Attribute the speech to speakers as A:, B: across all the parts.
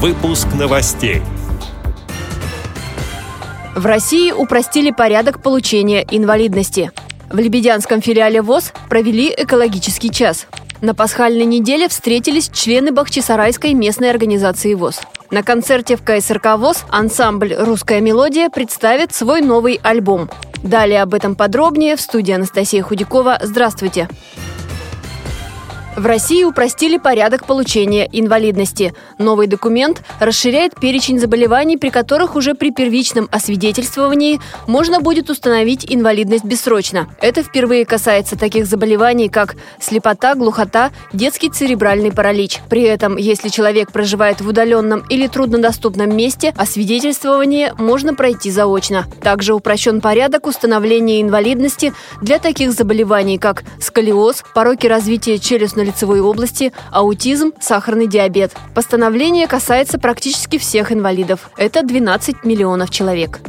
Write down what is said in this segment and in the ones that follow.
A: Выпуск новостей.
B: В России упростили порядок получения инвалидности. В Лебедянском филиале ВОЗ провели экологический час. На пасхальной неделе встретились члены Бахчисарайской местной организации ВОЗ. На концерте в КСРК ВОЗ ансамбль «Русская мелодия» представит свой новый альбом. Далее об этом подробнее в студии Анастасия Худякова. Здравствуйте! В России упростили порядок получения инвалидности. Новый документ расширяет перечень заболеваний, при которых уже при первичном освидетельствовании можно будет установить инвалидность бессрочно. Это впервые касается таких заболеваний, как слепота, глухота, детский церебральный паралич. При этом, если человек проживает в удаленном или труднодоступном месте, освидетельствование можно пройти заочно. Также упрощен порядок установления инвалидности для таких заболеваний, как сколиоз, пороки развития челюстно лицевой области, аутизм, сахарный диабет. Постановление касается практически всех инвалидов. Это 12 миллионов человек.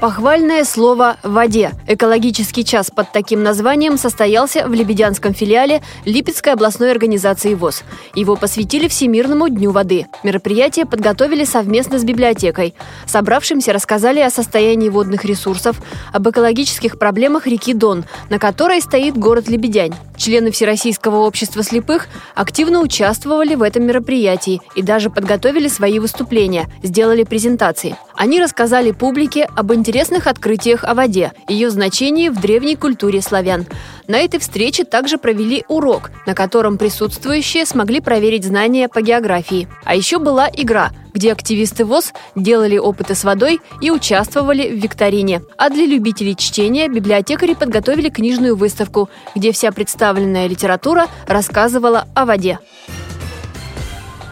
B: Похвальное слово «воде». Экологический час под таким названием состоялся в Лебедянском филиале Липецкой областной организации ВОЗ. Его посвятили Всемирному дню воды. Мероприятие подготовили совместно с библиотекой. Собравшимся рассказали о состоянии водных ресурсов, об экологических проблемах реки Дон, на которой стоит город Лебедянь. Члены Всероссийского общества слепых активно участвовали в этом мероприятии и даже подготовили свои выступления, сделали презентации. Они рассказали публике об интересных открытиях о воде, ее значении в древней культуре славян. На этой встрече также провели урок, на котором присутствующие смогли проверить знания по географии. А еще была игра, где активисты ВОЗ делали опыты с водой и участвовали в викторине. А для любителей чтения библиотекари подготовили книжную выставку, где вся представленная литература рассказывала о воде.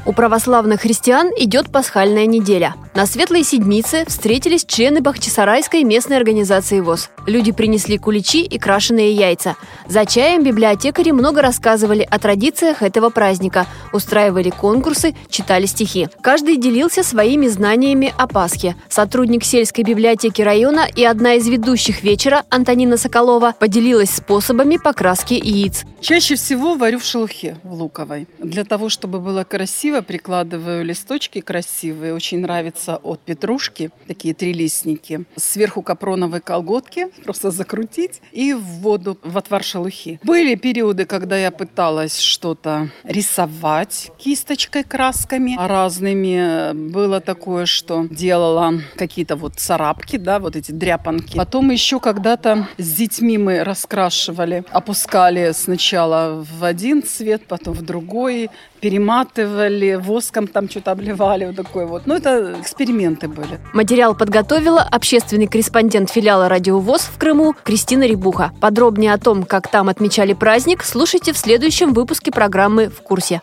B: У православных христиан идет пасхальная неделя. На Светлой Седмице встретились члены Бахчисарайской местной организации ВОЗ. Люди принесли куличи и крашеные яйца. За чаем библиотекари много рассказывали о традициях этого праздника, устраивали конкурсы, читали стихи. Каждый делился своими знаниями о Пасхе. Сотрудник сельской библиотеки района и одна из ведущих вечера, Антонина Соколова, поделилась способами покраски яиц.
C: Чаще всего варю в шелухе, в луковой. Для того, чтобы было красиво, прикладываю листочки красивые. Очень нравится от петрушки, такие трилистники. Сверху капроновые колготки, просто закрутить и в воду, в отвар шелухи. Были периоды, когда я пыталась что-то рисовать кисточкой, красками разными. Было такое, что делала какие-то вот царапки, да, вот эти дряпанки. Потом еще когда-то с детьми мы раскрашивали, опускали сначала в один цвет, потом в другой, перематывали, воском там что-то обливали, вот такой вот. Ну, это эксперименты были.
B: Материал подготовила общественный корреспондент филиала «Радио ВОЗ» в Крыму Кристина Рибуха. Подробнее о том, как там отмечали праздник, слушайте в следующем выпуске программы «В курсе».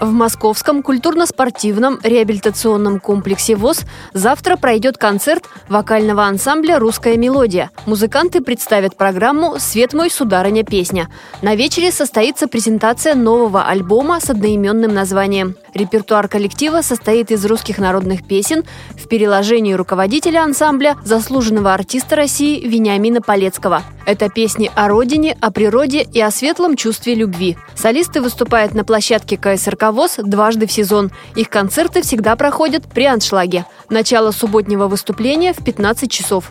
B: В Московском культурно-спортивном реабилитационном комплексе ВОЗ завтра пройдет концерт вокального ансамбля «Русская мелодия». Музыканты представят программу «Свет мой, сударыня, песня». На вечере состоится презентация нового альбома с одноименным названием. Репертуар коллектива состоит из русских народных песен в переложении руководителя ансамбля, заслуженного артиста России Вениамина Полецкого. Это песни о родине, о природе и о светлом чувстве любви. Солисты выступают на площадке КСРК ВОЗ дважды в сезон. Их концерты всегда проходят при аншлаге. Начало субботнего выступления в 15 часов.